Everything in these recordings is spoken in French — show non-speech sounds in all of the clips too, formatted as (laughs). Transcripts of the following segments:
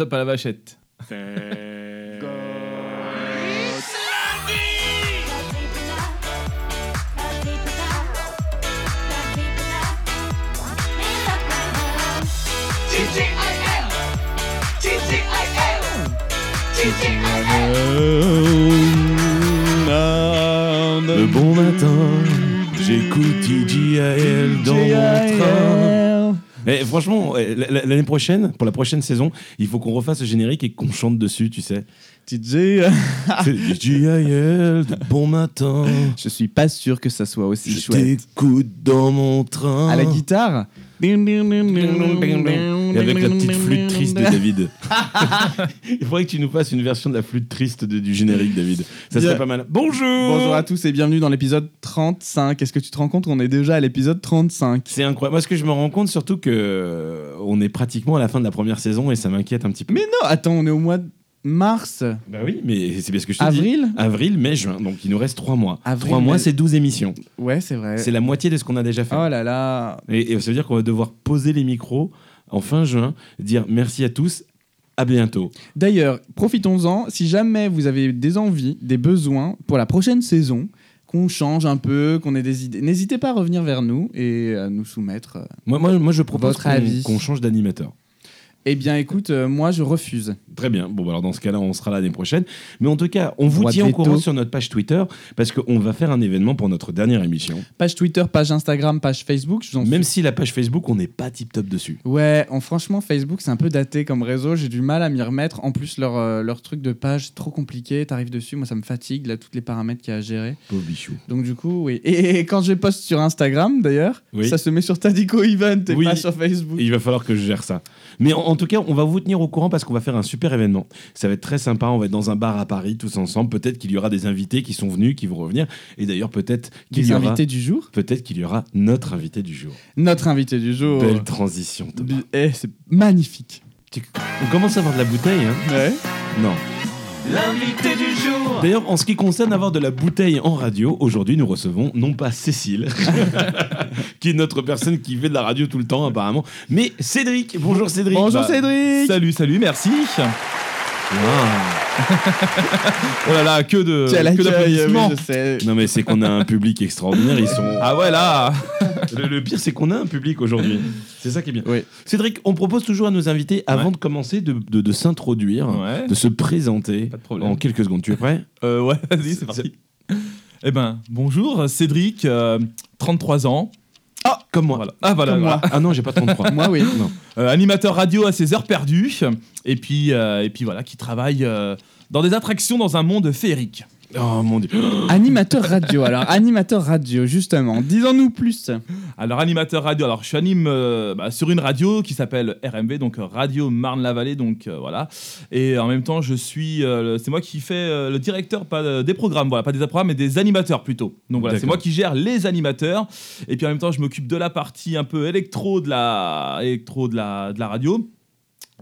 Top à la vachette. Le bon matin, j'écoute TGIL dans mon train. Franchement, eh, l'année prochaine, pour la prochaine saison, il faut qu'on refasse le générique et qu'on chante dessus, tu sais. (laughs) De bon matin. je suis pas sûr que ça soit aussi Je chouette. t'écoute dans mon train. À la guitare Et avec la petite flûte triste de David. (laughs) Il faudrait que tu nous fasses une version de la flûte triste de- du générique, David. Ça serait pas mal. Bonjour Bonjour à tous et bienvenue dans l'épisode 35. Est-ce que tu te rends compte qu'on est déjà à l'épisode 35 C'est incroyable. Moi, ce que je me rends compte, surtout que euh, on est pratiquement à la fin de la première saison et ça m'inquiète un petit peu. Mais non, attends, on est au mois de mars, Bah oui, mais c'est bien ce que je te dis. avril Avril, mai, juin. Donc il nous reste trois mois. Avril, trois mois, c'est 12 émissions. Ouais, c'est vrai. C'est la moitié de ce qu'on a déjà fait. Oh là là. Et, et ça veut dire qu'on va devoir poser les micros en fin juin, dire merci à tous, à bientôt. D'ailleurs, profitons-en. Si jamais vous avez des envies, des besoins pour la prochaine saison, qu'on change un peu, qu'on ait des idées, n'hésitez pas à revenir vers nous et à nous soumettre. euh, Moi, moi, moi je propose Votre qu'on avis. qu'on change d'animateur. Eh bien, écoute, euh, moi, je refuse. Très bien. Bon, bah alors dans ce cas-là, on sera là l'année prochaine. Mais en tout cas, on vous Droit tient au veto. courant sur notre page Twitter parce qu'on va faire un événement pour notre dernière émission. Page Twitter, page Instagram, page Facebook. je vous en Même si la page Facebook, on n'est pas tip top dessus. Ouais, en, franchement, Facebook, c'est un peu daté comme réseau. J'ai du mal à m'y remettre. En plus, leur, euh, leur truc de page, trop compliqué. T'arrives dessus, moi, ça me fatigue, là, tous les paramètres qu'il y a à gérer. Pauvre bichou. Donc, du coup, oui. Et, quand je poste sur Instagram, d'ailleurs, Oui. ça se met sur Tadico Event et Oui. pas sur Facebook. Et il va falloir que je gère ça. Mais en, en tout cas, on va vous tenir au courant parce qu'on va faire un super événement. Ça va être très sympa. On va être dans un bar à Paris tous ensemble. Peut-être qu'il y aura des invités qui sont venus, qui vont revenir. Et d'ailleurs, peut-être qu'il y aura. invités du jour? Peut-être qu'il y aura notre invité du jour. Notre invité du jour. Belle transition. Thomas. Eh, c'est magnifique. On commence à avoir de la bouteille, hein? Ouais. Non. L'invité du jour D'ailleurs, en ce qui concerne avoir de la bouteille en radio, aujourd'hui nous recevons non pas Cécile, (laughs) qui est notre personne qui fait de la radio tout le temps apparemment, mais Cédric. Bonjour Cédric. Bonjour Bah, Cédric. Salut, salut, merci. (laughs) Oh là là, que de que d'applaudissements. oui, je sais. Non mais c'est qu'on a un public extraordinaire, ils sont... Ah ouais là. Le, le pire c'est qu'on a un public aujourd'hui. C'est ça qui est bien. Oui. Cédric, on propose toujours à nos invités, avant Ouais. de commencer, de, de- de s'introduire, Ouais. de se présenter Pas de problème. en quelques secondes. Tu es prêt? Euh, ouais, (laughs) vas-y, c'est parti. Eh ben, bonjour, Cédric, euh, 33 ans. Ah, comme moi. Voilà. Ah voilà. Comme voilà. Ah non, j'ai pas 33. (laughs) Moi, oui. non. Euh, animateur radio à ses heures perdues. Et puis, euh, et puis voilà, qui travaille euh, dans des attractions dans un monde féerique. Oh mon dieu. Animateur radio. Alors, (laughs) animateur radio, justement. Disons-nous plus. Alors, animateur radio, alors je suis anime euh, bah, sur une radio qui s'appelle RMV, donc euh, Radio Marne-la-Vallée, donc euh, voilà. Et en même temps, je suis, euh, c'est moi qui fais le directeur, pas des programmes, voilà, pas des programmes, mais des animateurs plutôt. Donc voilà, c'est moi qui gère les animateurs. Et puis en même temps, je m'occupe de la partie un peu électro de la, électro de la, de la radio.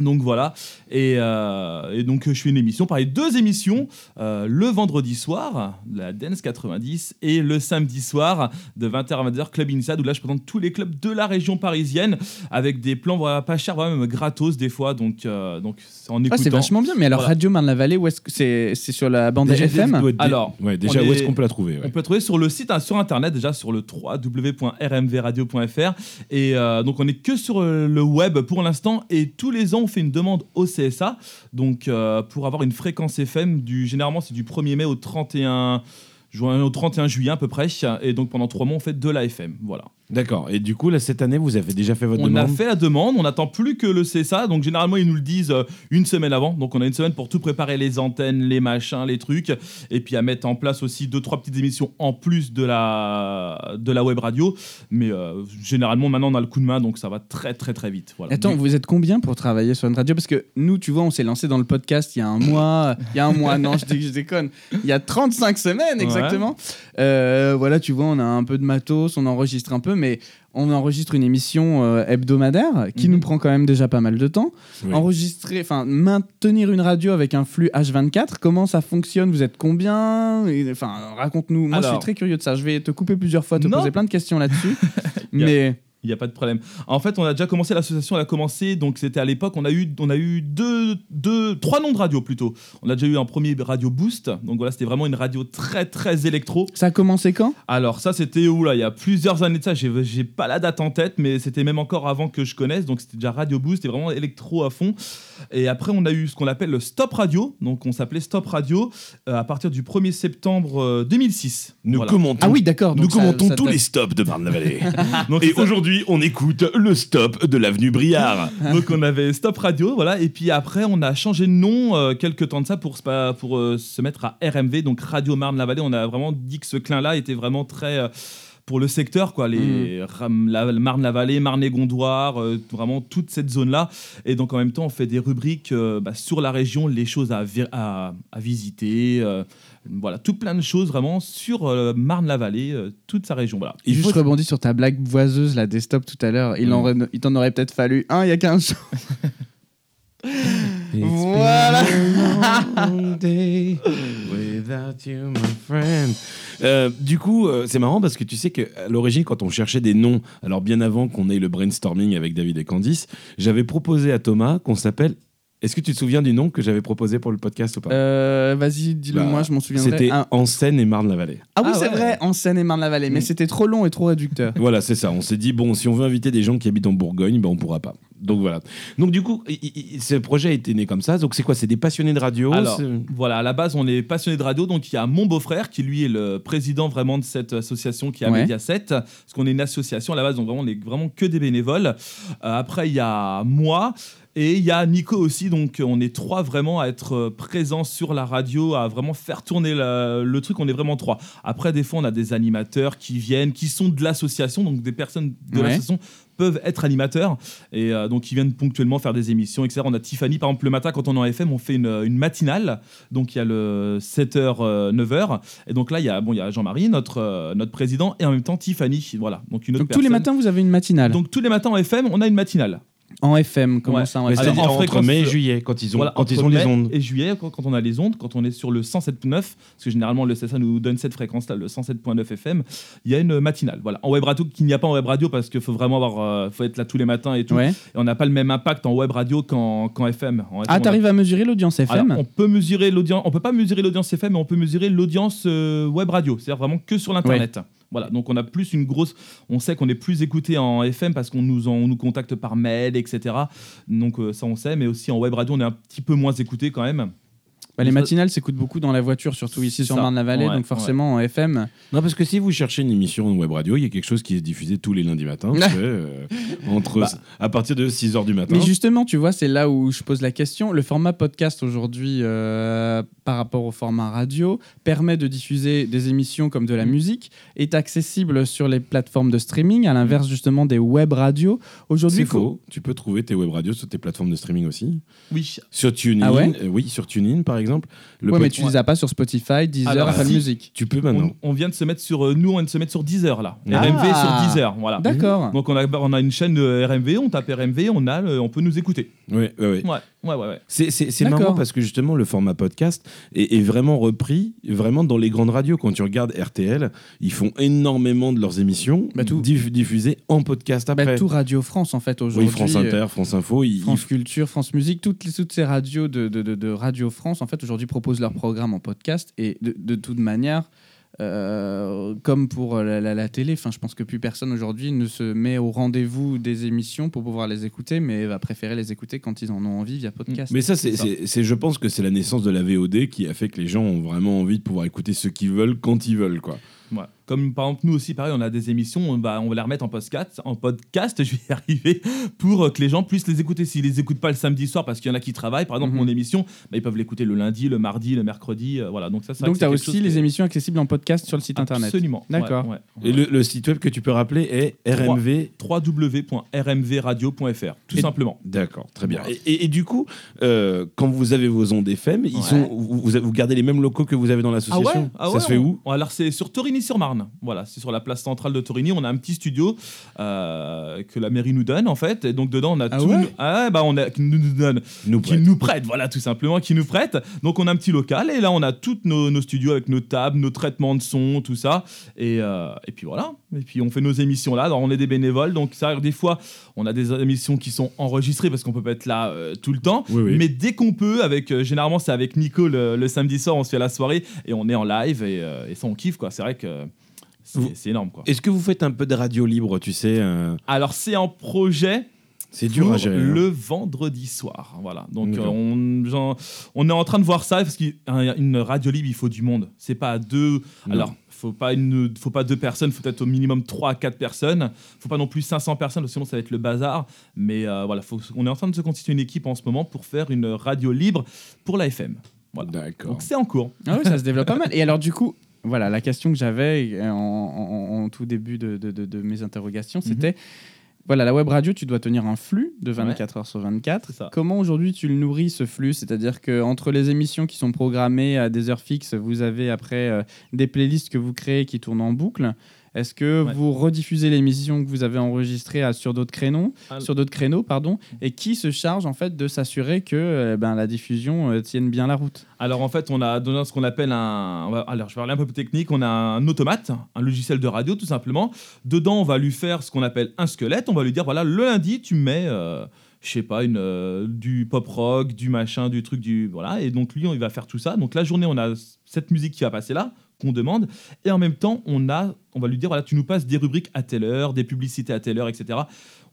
Donc voilà, et, euh, et donc je fais une émission, pareil, deux émissions, euh, le vendredi soir, la Dance 90, et le samedi soir, de 20h à 20h, Club Inside, où là je présente tous les clubs de la région parisienne, avec des plans voilà, pas chers, vraiment même gratos des fois, donc, euh, donc c'est en Ah, écoutant. c'est vachement bien. Mais alors, Voilà. Radio Marne-la-Vallée, où est-ce que c'est c'est sur la bande Déjà, FM être- Alors, ouais, déjà, on où est-ce est- qu'on peut la trouver ouais. On peut trouver sur le site, hein, sur internet, déjà sur le www.rmvradio.fr. Et euh, donc, on n'est que sur euh, le web pour l'instant. Et tous les ans, fait une demande au CSA. Donc, euh, pour avoir une fréquence FM, du, généralement, c'est du 1er mai au 31, juin, au 31 juillet à peu près. Et donc, pendant trois mois, on fait de la FM. Voilà. D'accord. Et du coup, là, cette année, vous avez déjà fait votre On a demande fait la demande, on n'attend plus que le CSA. Donc généralement ils nous le disent euh, une semaine avant. Donc on a une semaine pour tout préparer les antennes, les machins, les trucs, et puis à mettre en place aussi deux trois petites émissions en plus de la de la web radio. Mais euh, généralement maintenant on a le coup de main, donc ça va très très très vite. Voilà. Attends, vous êtes combien pour travailler sur une radio? Parce que nous, tu vois, on s'est lancé dans le podcast il y a un mois. Il y a un mois, non, je, dé- je déconne. Il y a 35 semaines exactement. Euh, voilà, tu vois, on a un peu de matos, on enregistre un peu, mais on enregistre une émission euh, hebdomadaire qui Mhm. nous prend quand même déjà pas mal de temps. Oui. Enregistrer, enfin, maintenir une radio avec un flux H24, comment ça fonctionne Vous êtes combien? Enfin, raconte-nous. Moi, je suis très curieux de ça. Je vais te couper plusieurs fois, te Non. poser plein de questions là-dessus. (laughs) Mais Il n'y a pas de problème. En fait, on a déjà commencé l'association, elle a commencé, donc c'était à l'époque, on a eu, on a eu deux, deux, trois noms de radio plutôt. On a déjà eu un premier radio Boost, donc voilà, c'était vraiment une radio très très électro. Ça a commencé quand? Alors ça, c'était où là Il y a plusieurs années de ça. J'ai, j'ai pas la date en tête, mais c'était même encore avant que je connaisse, donc c'était déjà radio Boost, c'était vraiment électro à fond. Et après, on a eu ce qu'on appelle le Stop Radio, donc on s'appelait Stop Radio euh, à partir du 1er septembre euh, 2006. Nous Voilà. commentons, Ah oui, d'accord. nous ça- commentons ça tous date- les stops de Marne-la-Vallée. (laughs) Et ça- aujourd'hui, on écoute le stop de l'avenue Briard. (laughs) Donc on avait Stop Radio, voilà, et puis après on a changé de nom euh, quelques temps de ça pour, se- pour euh, se mettre à RMV, donc Radio Marne-la-Vallée. On a vraiment dit que ce clin-là était vraiment très euh, pour le secteur, quoi, les Ram- la, Marne-la-Vallée, Marne-et-Gondoire, euh, vraiment toute cette zone-là. Et donc en même temps on fait des rubriques euh, bah, sur la région, les choses à, vi- à, à visiter, euh, voilà, tout plein de choses vraiment sur euh, Marne-la-Vallée, euh, toute sa région, voilà. Il Juste faut- rebondis sur ta blague voiseuse là des stops tout à l'heure. Il, en aurait- il t'en aurait peut-être fallu un il y a 15 jours. (laughs) Voilà. Without you, my friend. Euh, du coup, euh, c'est marrant parce que tu sais qu'à l'origine, quand on cherchait des noms, alors bien avant qu'on ait le brainstorming avec David et Candice, j'avais proposé à Thomas qu'on s'appelle. Est-ce que tu te souviens du nom que j'avais proposé pour le podcast ou pas Euh, Vas-y, dis-le Bah, moi, je m'en souviendrai. C'était Ah, En Seine et Marne-la-Vallée. ah oui, Ah c'est ouais. vrai, en Seine et Marne-la-Vallée, mais Mm. c'était trop long et trop réducteur. (laughs) Voilà, c'est ça. On s'est dit, bon, si on veut inviter des gens qui habitent en Bourgogne, ben on pourra pas. Donc voilà. Donc du coup, ce projet a été né comme ça. Donc c'est quoi? C'est des passionnés de radio Alors, voilà, à la base, on est passionné de radio. Donc, il y a mon beau-frère qui, lui, est le président vraiment de cette association qui est à Ouais. Mediaset. Parce qu'on est une association à la base, donc vraiment, on est vraiment que des bénévoles. Euh, après, il y a moi. Et il y a Nico aussi, donc on est trois vraiment à être euh, présents sur la radio, à vraiment faire tourner la- le truc, on est vraiment trois. Après, des fois, on a des animateurs qui viennent, qui sont de l'association, donc des personnes de Ouais. l'association peuvent être animateurs, et euh, donc ils viennent ponctuellement faire des émissions, etc. On a Tiffany, par exemple, le matin, quand on est en FM, on fait une, une matinale, donc il y a le 7h, euh, 9h, et donc là, il y a, bon, il y a Jean-Marie, notre, euh, notre président, et en même temps Tiffany, voilà. Donc, une autre Donc tous les matins, vous avez une matinale. Donc tous les matins en FM, on a une matinale. En FM, comment Ouais. ça en Mais FM Alors, c'est-à-dire en entre fréquence, mai et juillet, quand ils ont, Voilà, quand ils ont les ondes. Et juillet, quand, quand on a les ondes, quand on est sur le 107.9, parce que généralement le CSA nous donne cette fréquence-là, le 107.9 FM, il y a une matinale. Voilà. En web radio, qu'il n'y a pas en web radio parce qu'il faut vraiment avoir, euh, faut être là tous les matins et tout. Ouais. Et on n'a pas le même impact en web radio qu'en qu'en FM. En FM, Ah, a- t'arrives à mesurer l'audience FM Alors, on peut mesurer l'audience, on peut pas mesurer l'audience FM, mais on peut mesurer l'audience euh, web radio, c'est-à-dire vraiment que sur l'internet. Voilà, donc on a plus une grosse, on sait qu'on est plus écouté en FM parce qu'on nous on nous contacte par mail, etc. Donc euh, ça on sait, mais aussi en web radio on est un petit peu moins écouté quand même. Bah, Les Ça- matinales s'écoutent beaucoup dans la voiture, surtout ici sur. Marne-la-Vallée, Ouais, donc forcément en FM. Non, parce que si vous cherchez une émission de web radio, il y a quelque chose qui est diffusé tous les lundis matins. (laughs) euh, entre, Bah. à partir de 6h du matin. Mais justement, tu vois, c'est là où je pose la question. Le format podcast aujourd'hui, euh, par rapport au format radio, permet de diffuser des émissions comme de la musique, est accessible sur les plateformes de streaming, à l'inverse justement des web radios. Aujourd'hui, C'est faux. Tu peux trouver tes web radios sur tes plateformes de streaming aussi. Oui. Sur TuneIn. Ah ouais euh, oui, sur TuneIn, par exemple. Le Ouais, mais tu les as pas sur Spotify, Deezer, Alors, Apple si. Music. Tu peux maintenant. On, on vient de se mettre sur, euh, nous on vient de se mettre sur Deezer là. Ah. RMV sur Deezer, voilà. D'accord. Donc on a, on a une chaîne de RMV, on tape RMV, on a, on peut nous écouter. Ouais, ouais, ouais. Ouais, ouais, ouais. C'est, c'est, c'est D'accord. marrant parce que justement le format podcast est, est vraiment repris vraiment dans les grandes radios. Quand tu regardes RTL, ils font énormément de leurs émissions Bah, tout. diff- diffusées en podcast après. Bah, tout Radio France en fait aujourd'hui. oui, France euh, Inter, France Info, ils, France Culture, France Musique, toutes, les, toutes ces radios de, de, de- de Radio France, en fait, aujourd'hui proposent leur programme en podcast. Et de, de toute manière, euh, comme pour la, la- la télé, enfin, je pense que plus personne aujourd'hui ne se met au rendez-vous des émissions pour pouvoir les écouter, mais va préférer les écouter quand ils en ont envie via podcast. Mais ça, c'est, je pense que c'est la naissance de la VOD qui a fait que les gens ont vraiment envie de pouvoir écouter ce qu'ils veulent quand ils veulent, quoi. Ouais. Comme par exemple, nous aussi, pareil, on a des émissions, on va, on va les remettre en podcast, en podcast, (laughs) je vais y arriver, pour euh, que les gens puissent les écouter. S'ils les écoutent pas le samedi soir, parce qu'il y en a qui travaillent, par exemple, Mhm. mon émission, bah, ils peuvent l'écouter le lundi, le mardi, le mercredi, euh, voilà. Donc ça, c'est vrai Donc, tu as aussi les émissions accessibles en podcast sur le site internet. Absolument. D'accord. Ouais, ouais, Et le, le site web que tu peux rappeler est RMV. www.rmvradio.fr, tout Et- simplement. D'accord, très bien. Et, et- et du coup, euh, quand vous avez vos ondes FM, ils Ouais. sont, vous, gardez les mêmes locaux que vous avez dans l'association? Ah Ça se fait on- où? Alors c'est sur Torigny-sur-Marne. Marne. Voilà, c'est sur la place centrale de Torigny. On a un petit studio euh, que la mairie nous donne en fait. Et donc dedans, on a Ah tout. ouais Ah, bah on a qui nous, donne, Nous qui prête. nous prête. Voilà, tout simplement, qui nous prête. Donc on a un petit local et là on a tous nos, nos studios avec nos tables, nos traitements de son, tout ça. Et, euh, et puis voilà. Et puis on fait nos émissions là. Alors on est des bénévoles, donc ça, des fois, on a des émissions qui sont enregistrées parce qu'on peut pas être là euh, tout le temps. Oui, oui. Mais dès qu'on peut, avec généralement c'est avec Nico le, le samedi soir, on se fait la soirée et on est en live et, et ça on kiffe quoi. C'est vrai que c'est énorme quoi. Est-ce que vous faites un peu de radio libre, tu sais euh, Alors c'est en projet. C'est dur à gérer. hein. Le vendredi soir, voilà. Donc euh, on, genre, on est en train de voir ça parce qu'une radio libre, il faut du monde. C'est pas à deux. Non. Alors, faut pas une, faut pas deux personnes. Faut peut-être au minimum trois à quatre personnes. Faut pas non plus 500 personnes, sinon ça va être le bazar. Mais euh, voilà, faut, on est en train de se constituer une équipe en ce moment pour faire une radio libre pour la FM. Voilà. D'accord. Donc c'est en cours. Ah oui, ça se développe pas mal. Et alors, du coup, voilà, la question que j'avais en, en- en tout début de, de- de- de mes interrogations, Mhm. c'était voilà, la web radio, tu dois tenir un flux de 24 heures sur 24. C'est ça. Comment aujourd'hui tu le nourris ce flux? C'est-à-dire que entre les émissions qui sont programmées à des heures fixes, vous avez après euh, des playlists que vous créez qui tournent en boucle. Est-ce que Ouais. vous rediffusez l'émission que vous avez enregistrée à- sur d'autres créneaux, Alors- sur d'autres créneaux, pardon, et qui se charge en fait de s'assurer que euh, ben, la diffusion euh, tienne bien la route? Alors en fait, on a donné ce qu'on appelle un. Alors je vais parler un peu plus technique. On a un automate, un logiciel de radio tout simplement. Dedans, on va lui faire ce qu'on appelle un squelette. On va lui dire voilà, le lundi, tu mets. euh, je sais pas, une, euh, du pop rock, du machin, du truc, du. Voilà. Et donc, lui, on- il va faire tout ça. Donc, la journée, on a cette musique qui va passer là, qu'on demande. Et en même temps, on, a, on va lui dire voilà, tu nous passes des rubriques à telle heure, des publicités à telle heure, etc.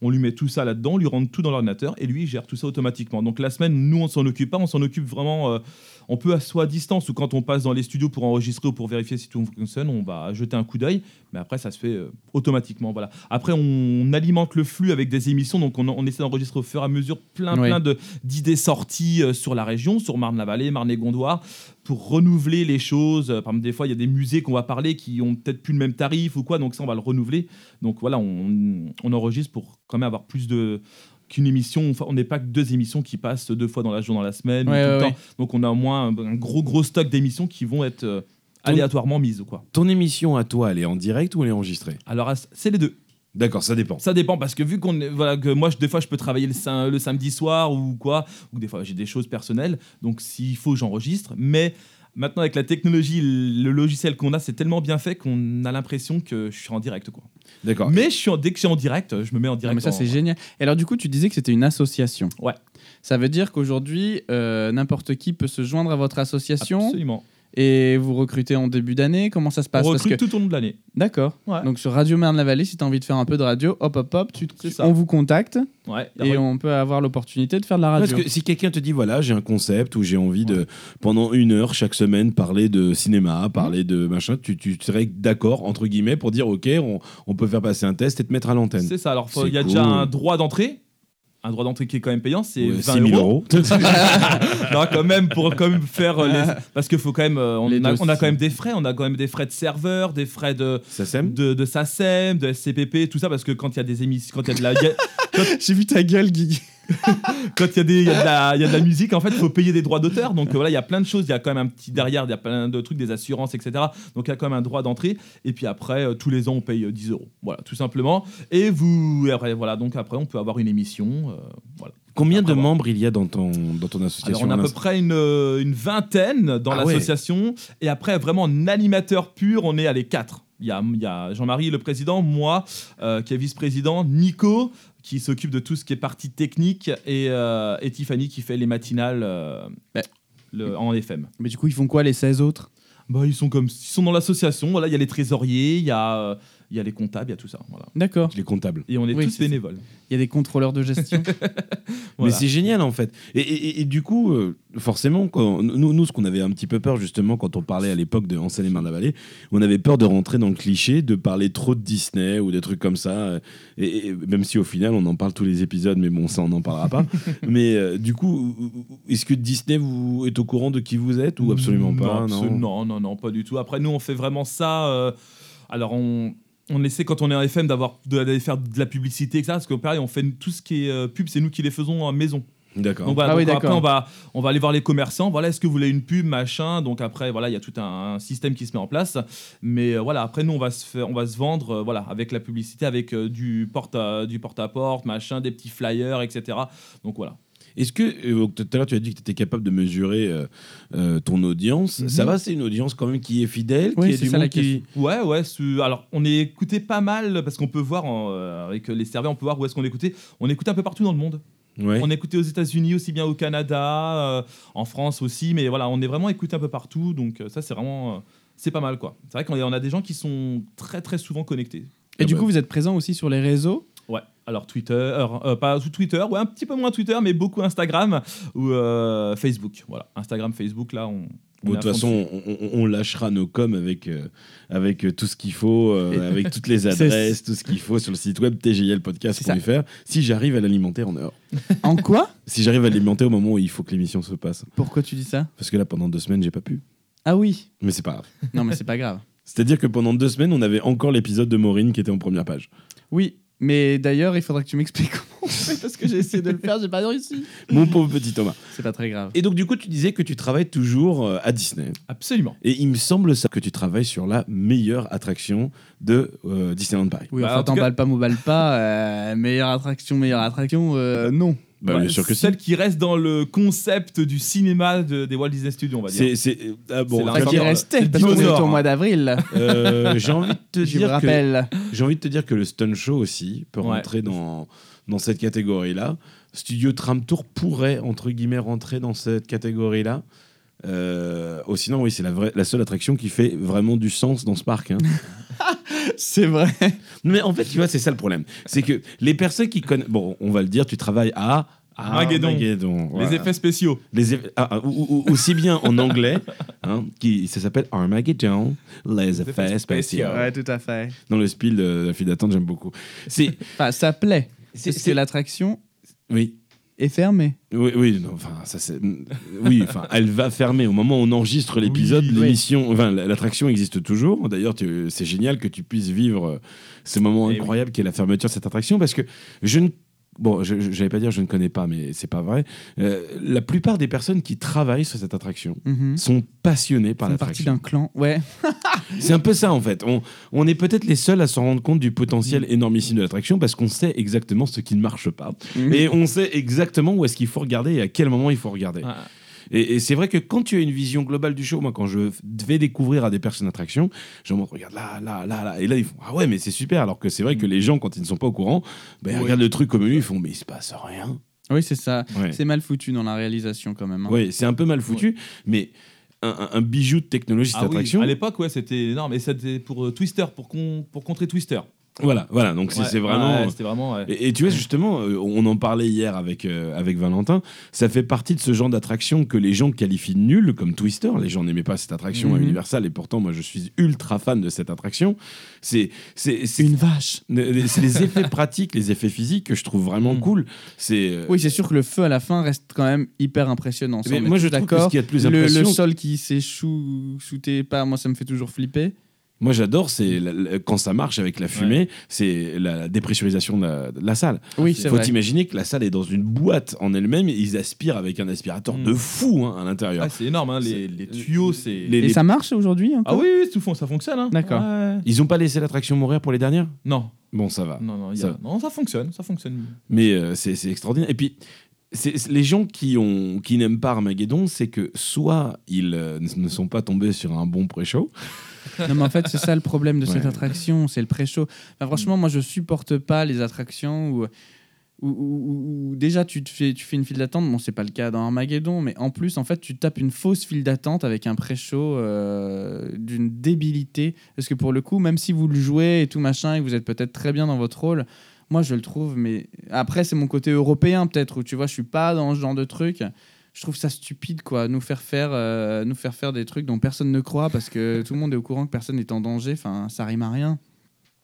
On lui met tout ça là-dedans, on lui rentre tout dans l'ordinateur et lui, il gère tout ça automatiquement. Donc, la semaine, nous, on s'en occupe pas, on s'en occupe vraiment. euh, on peut à soit à distance ou quand on passe dans les studios pour enregistrer ou pour vérifier si tout fonctionne, on va jeter un coup d'œil. Mais après, ça se fait euh, automatiquement. Voilà. Après, on alimente le flux avec des émissions. Donc, on, on essaie d'enregistrer au fur et à mesure plein, Oui. plein d'idées sorties euh, sur la région, sur Marne-la-Vallée, Marne-et-Gondoire, pour renouveler les choses. Par exemple, des fois, il y a des musées qu'on va parler qui ont peut-être plus le même tarif ou quoi. Donc, ça, on va le renouveler. Donc, voilà, on, on enregistre pour quand même avoir plus de qu'une émission, enfin, on n'est pas que deux émissions qui passent deux fois dans la journée, dans la semaine, ou Ouais, tout le ouais, temps. ouais. Donc on a au moins un, un gros gros stock d'émissions qui vont être euh, aléatoirement mises quoi. Ton émission à toi, elle est en direct ou elle est enregistrée? Alors c'est les deux. D'accord, ça dépend. Ça dépend parce que vu qu'on voilà que moi je- des fois je peux travailler le, sam- le samedi soir ou quoi ou des fois j'ai des choses personnelles donc s'il faut j'enregistre mais maintenant avec la technologie le logiciel qu'on a c'est tellement bien fait qu'on a l'impression que je suis en direct quoi. D'accord. Mais je suis en- dès que je suis en direct je me mets en Non, direct. mais ça, en- c'est génial. Et alors, du coup, tu disais que c'était une association. Ouais. Ça veut dire qu'aujourd'hui, euh, n'importe qui peut se joindre à votre association? Absolument. Et vous recrutez en début d'année. Comment ça se On passe Parce recrute que- tout au long de l'année. D'accord. Ouais. Donc, sur Radio Marne-la-Vallée, si tu as envie de faire un peu de radio, hop, hop, hop, tu, C'est ça. on vous contacte Ouais. et on peut avoir l'opportunité de faire de la Parce radio. que si quelqu'un te dit voilà j'ai un concept ou j'ai envie de pendant une heure chaque semaine parler de cinéma, parler de machin, tu, tu serais d'accord entre guillemets pour dire ok on, on peut faire passer un test et te mettre à l'antenne. C'est ça. Alors, il y a cool. déjà un droit d'entrée. Un droit d'entrée qui est quand même payant, c'est Ouais, 20 6 000 euros. euros. (laughs) non, quand même, pour quand même faire euh, les... Parce qu'il faut quand même. euh, on, a, on a quand même des frais. On a quand même des frais de serveur, des frais de. Sème De, de SACEM, de SCPP, tout ça, parce que quand il y a des émissions, quand il y a de la, (laughs) J'ai vu ta gueule, Guigui. (laughs) quand il y, a y de la- il y a de la musique, en fait, il faut payer des droits d'auteur. Donc euh, voilà, il y a plein de choses. Il y a quand même un petit derrière, il y a plein de trucs, des assurances, etc. Donc il y a quand même un droit d'entrée. Et puis après, euh, tous les ans, on paye euh, 10 euros. Voilà, tout simplement. Et vous, et après, voilà, donc après, on peut avoir une émission. euh, voilà. Combien de membres il y a dans ton dans ton Alors, association on a à peu près une, euh, une vingtaine dans Ah ouais. l'association. Et après, vraiment, en animateur pur, on est à les quatre. Il y a, il y a Jean-Marie, le président, moi, euh, qui est vice-président, Nico, qui s'occupe de tout ce qui est partie technique, et, euh, et Tiffany, qui fait les matinales euh, Ouais. le- en FM. Mais du coup, ils font quoi les 16 autres? Bah, ils, sont comme, ils sont dans l'association. Voilà, il y a les trésoriers, il y a, il y a les comptables, il y a tout ça. Voilà. D'accord. Les comptables. Et on est Oui, tous bénévoles. Il y a des contrôleurs de gestion. (laughs) Voilà. Mais c'est génial en fait. Et, et- et du coup, euh, forcément, quand, nous, nous, ce qu'on avait un petit peu peur justement quand on parlait à l'époque de Ansel et Marne-la-Vallée, on avait peur de rentrer dans le cliché, de parler trop de Disney ou des trucs comme ça. euh, Et, et même si au final, on en parle tous les épisodes, mais bon, ça, on n'en parlera pas. (laughs) mais euh, du coup, est-ce que Disney vous est au courant de qui vous êtes ou absolument pas absolu- non, non, non, pas du tout. Après, nous, on fait vraiment ça. euh, alors, on, on essaie, quand on est en FM, d'avoir de, d'aller faire de la publicité, etc. Parce que pareil, on fait tout ce qui est euh, pub, c'est nous qui les faisons en maison. D'accord. Donc voilà, Ah oui, après on va, on va aller voir les commerçants. Voilà, est-ce que vous voulez une pub, machin Donc après, voilà, il y a tout un, un système qui se met en place. Mais euh, voilà, après nous, on va se faire, on va se vendre, euh, voilà, avec la publicité, avec euh, du porte, à, du porte à porte, machin, des petits flyers, etc. Donc voilà. Est-ce que euh, tout à l'heure tu as dit que tu étais capable de mesurer euh, euh, ton audience Mhm. Ça va, c'est une audience quand même qui est fidèle, Oui, qui est du ça la monde qui. Ouais, ouais. Alors, on est écouté pas mal parce qu'on peut voir en, euh, avec les serveurs, on peut voir où est-ce qu'on est écouté. On est écouté un peu partout dans le monde. Ouais. On est écouté aux États-Unis, aussi bien au Canada, euh, en France aussi. Mais voilà, on est vraiment écouté un peu partout. Donc ça, c'est vraiment, euh, c'est pas mal quoi. C'est vrai qu'on a, on a des gens qui sont très très souvent connectés. Et Ah du bah. coup, vous êtes présent aussi sur les réseaux. Alors Twitter, euh, pas sous Twitter, ouais, un petit peu moins Twitter, mais beaucoup Instagram ou euh, Facebook. Voilà, Instagram, Facebook, là, on. de toute façon, on, lâchera nos coms avec, euh, avec euh, tout ce qu'il faut, euh, avec toutes (laughs) les adresses, tout ce qu'il faut sur le site web tjlpodcast.fr. Si j'arrive à l'alimenter en heure. (laughs) En quoi? Si j'arrive à l'alimenter au moment où il faut que l'émission se passe. Pourquoi tu dis ça? Parce que là, pendant deux semaines, j'ai pas pu. Ah oui. Mais c'est pas grave. Non, mais c'est pas grave. (laughs) C'est-à-dire que pendant deux semaines, on avait encore l'épisode de Maureen qui était en première page. Oui, mais d'ailleurs, il faudra que tu m'expliques (laughs) comment on fait parce que j'ai essayé de le faire, j'ai pas réussi. Mon pauvre petit Thomas. C'est pas très grave. Et donc, du coup, tu disais que tu travailles toujours euh, à Disney. Absolument. Et il me semble ça que tu travailles sur la meilleure attraction de euh, Disneyland Paris. Oui, Bah, enfin, en tout cas- t'emballes pas, m'emballe pas. euh, meilleure attraction, meilleure attraction, euh, non. Bah, Ouais, bien sûr que si. celle qui reste dans le concept du cinéma de- des Walt Disney Studios, on va dire. C'est, ah bon, qui restait, c'est parce qu'on est au mois d'avril. euh, j'ai envie de te (laughs) Je dire que rappelle. j'ai envie de te dire que le stun show aussi peut Ouais. rentrer dans dans cette catégorie-là. Studio Tram Tour pourrait entre guillemets rentrer dans cette catégorie-là. Euh, oh, sinon, oui, c'est la, vraie, la seule attraction qui fait vraiment du sens dans ce parc. hein. (laughs) C'est vrai. Mais en fait, tu vois, c'est ça le problème. C'est que les personnes qui connaissent. Bon, on va le dire, tu travailles à. Armageddon. Armageddon, Les voilà. effets spéciaux. Les eff- ah, ah, ou- ou- ou- aussi bien en anglais, (laughs) hein, qui, ça s'appelle Armageddon, les effets effets spéciaux. spéciaux. Ouais, tout à fait. Dans le spiel de la file d'attente, j'aime beaucoup. C'est, Enfin, ça plaît. c'est- l'attraction oui, est fermée. oui, oui, non, enfin, ça c'est, oui, enfin, elle va fermer au moment où on enregistre l'épisode. Oui, l'émission, enfin, l'attraction existe toujours. D'ailleurs, tu- c'est génial que tu puisses vivre euh, ce moment Eh oui. incroyable qu'est la fermeture de cette attraction, parce que je ne Bon, je n'allais pas dire je ne connais pas, mais c'est pas vrai. Euh, la plupart des personnes qui travaillent sur cette attraction Mhm. sont passionnées par Font partie l'attraction. d'un clan. Ouais. (laughs) C'est un peu ça en fait. On, on est peut-être les seuls à s'en rendre compte du potentiel énormissime de l'attraction parce qu'on sait exactement ce qui ne marche pas. Mhm. Et on sait exactement où est-ce qu'il faut regarder et à quel moment il faut regarder. Ah, Et, et c'est vrai que quand tu as une vision globale du show, moi quand je vais découvrir à des personnes d'attraction, je montre, regarde là, là, là, là. Et là ils font, ah ouais, mais c'est super. Alors que c'est vrai que les gens, quand ils ne sont pas au courant, ben, ils Ouais. regardent le truc comme lui, ils font, mais il se passe rien. Oui, c'est ça. Ouais. C'est mal foutu dans la réalisation quand même. hein. Oui, c'est un peu mal foutu, mais un, bijou de technologie, cette Ah oui, attraction. à l'époque, ouais, c'était énorme. Et c'était pour euh, Twister, pour, con- pour contrer Twister. Voilà, voilà. Donc c'est Ouais, c'est vraiment. ouais, c'était vraiment. ouais. Et, et tu vois, justement, euh, on en parlait hier avec, euh, avec Valentin, ça fait partie de ce genre d'attraction que les gens qualifient nul, comme Twister. Les gens n'aimaient pas cette attraction à Mhm. Universal, et pourtant, moi, je suis ultra fan de cette attraction. C'est c'est- Une vache. c'est les effets pratiques, les effets physiques que je trouve vraiment Mhm. cool. C'est. euh, Oui, c'est sûr que le feu à la fin reste quand même hyper impressionnant. Ça, mais moi, je ce d'accord. le Le, sol qui s'échoue pas, moi ça me fait toujours flipper. Moi, j'adore, c'est la- la- quand ça marche avec la fumée, c'est la, la dépressurisation de la, de la salle. Oui, c'est c'est faut vrai. imaginer que la salle est dans une boîte en elle-même et ils aspirent avec un aspirateur Mm. de fou hein, à l'intérieur. Ah, c'est énorme, hein, les, les tuyaux, c'est. Les- Et ça marche aujourd'hui Ah encore oui, oui, tout fond, ça fonctionne. Hein. D'accord. Ouais. Ils ont pas laissé l'attraction mourir pour les dernières? Non, Bon, ça va. non, non, il y a- Ça- non, ça fonctionne, ça fonctionne. Mais euh, c'est c'est extraordinaire. Et puis, les gens qui, ont, qui n'aiment pas Armageddon, c'est que soit ils euh, ne sont pas tombés sur un bon pré-show, Non, mais en fait, c'est ça le problème de cette attraction, c'est le pré-show. Enfin, franchement, moi, je supporte pas les attractions où, où, où- où- où déjà tu, te fais, tu fais une file d'attente. Bon, c'est pas le cas dans Armageddon, mais en plus, en fait, tu tapes une fausse file d'attente avec un pré-show euh, d'une débilité. Parce que pour le coup, même si vous le jouez et tout machin, et que vous êtes peut-être très bien dans votre rôle, moi, je le trouve, mais après, c'est mon côté européen, peut-être, où tu vois, je suis pas dans ce genre de truc. Je trouve ça stupide, quoi, nous faire faire, euh, nous faire faire des trucs dont personne ne croit parce que tout le monde est au courant que personne n'est en danger. Enfin, ça rime à rien.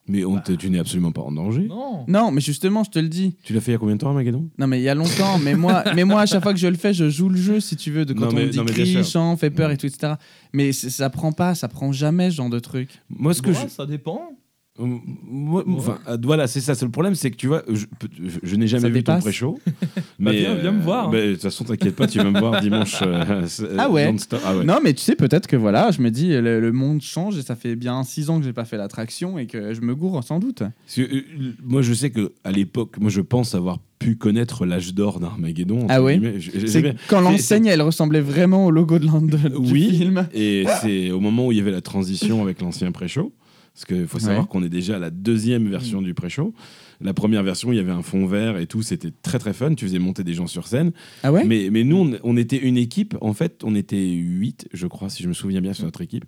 mais on te- tu n'es absolument pas en danger. Non. Non, mais justement, je te le dis. Tu l'as fait il y a combien de temps, Armageddon Non, mais il y a longtemps. mais moi, mais moi, à chaque fois que je le fais, je joue le jeu, si tu veux, de quand Non, mais- on me dit non, mais bien crie, sûr. chant, fait peur et tout, etc. Mais ça prend pas, ça prend jamais ce genre de truc. Moi, ce que Ouais, je. Ça dépend. Euh, moi, enfin, euh, voilà, c'est ça. C'est le problème, c'est que tu vois, je, je- je n'ai jamais Ça vu ton dépasse. pré-show. (laughs) Bah, viens- viens me voir, hein. mais De toute façon, t'inquiète pas, tu vas me voir dimanche. euh, Ah ouais. non-stop. Ah ouais. Non, mais tu sais, peut-être que voilà, je me dis, le, le monde change et ça fait bien six ans que j'ai pas fait l'attraction et que je me gourre sans doute. Parce que, euh, moi, je sais que à l'époque, moi, je pense avoir pu connaître l'âge d'or d'Armageddon. entre Ah ouais guillemets. J'ai- j'ai C'est bien- quand c'est- l'enseigne, elle ressemblait vraiment au logo de l'un de, du Oui. film. Et c'est au moment où il y avait la transition avec l'ancien pré-show. Parce qu'il faut savoir Ouais. qu'on est déjà à la deuxième version du pré-show. La première version, il y avait un fond vert et tout, c'était très très fun. Tu faisais monter des gens sur scène. Ah ouais? Mais, mais nous, on, on était une équipe. En fait, on était huit, je crois, si je me souviens bien, sur notre équipe.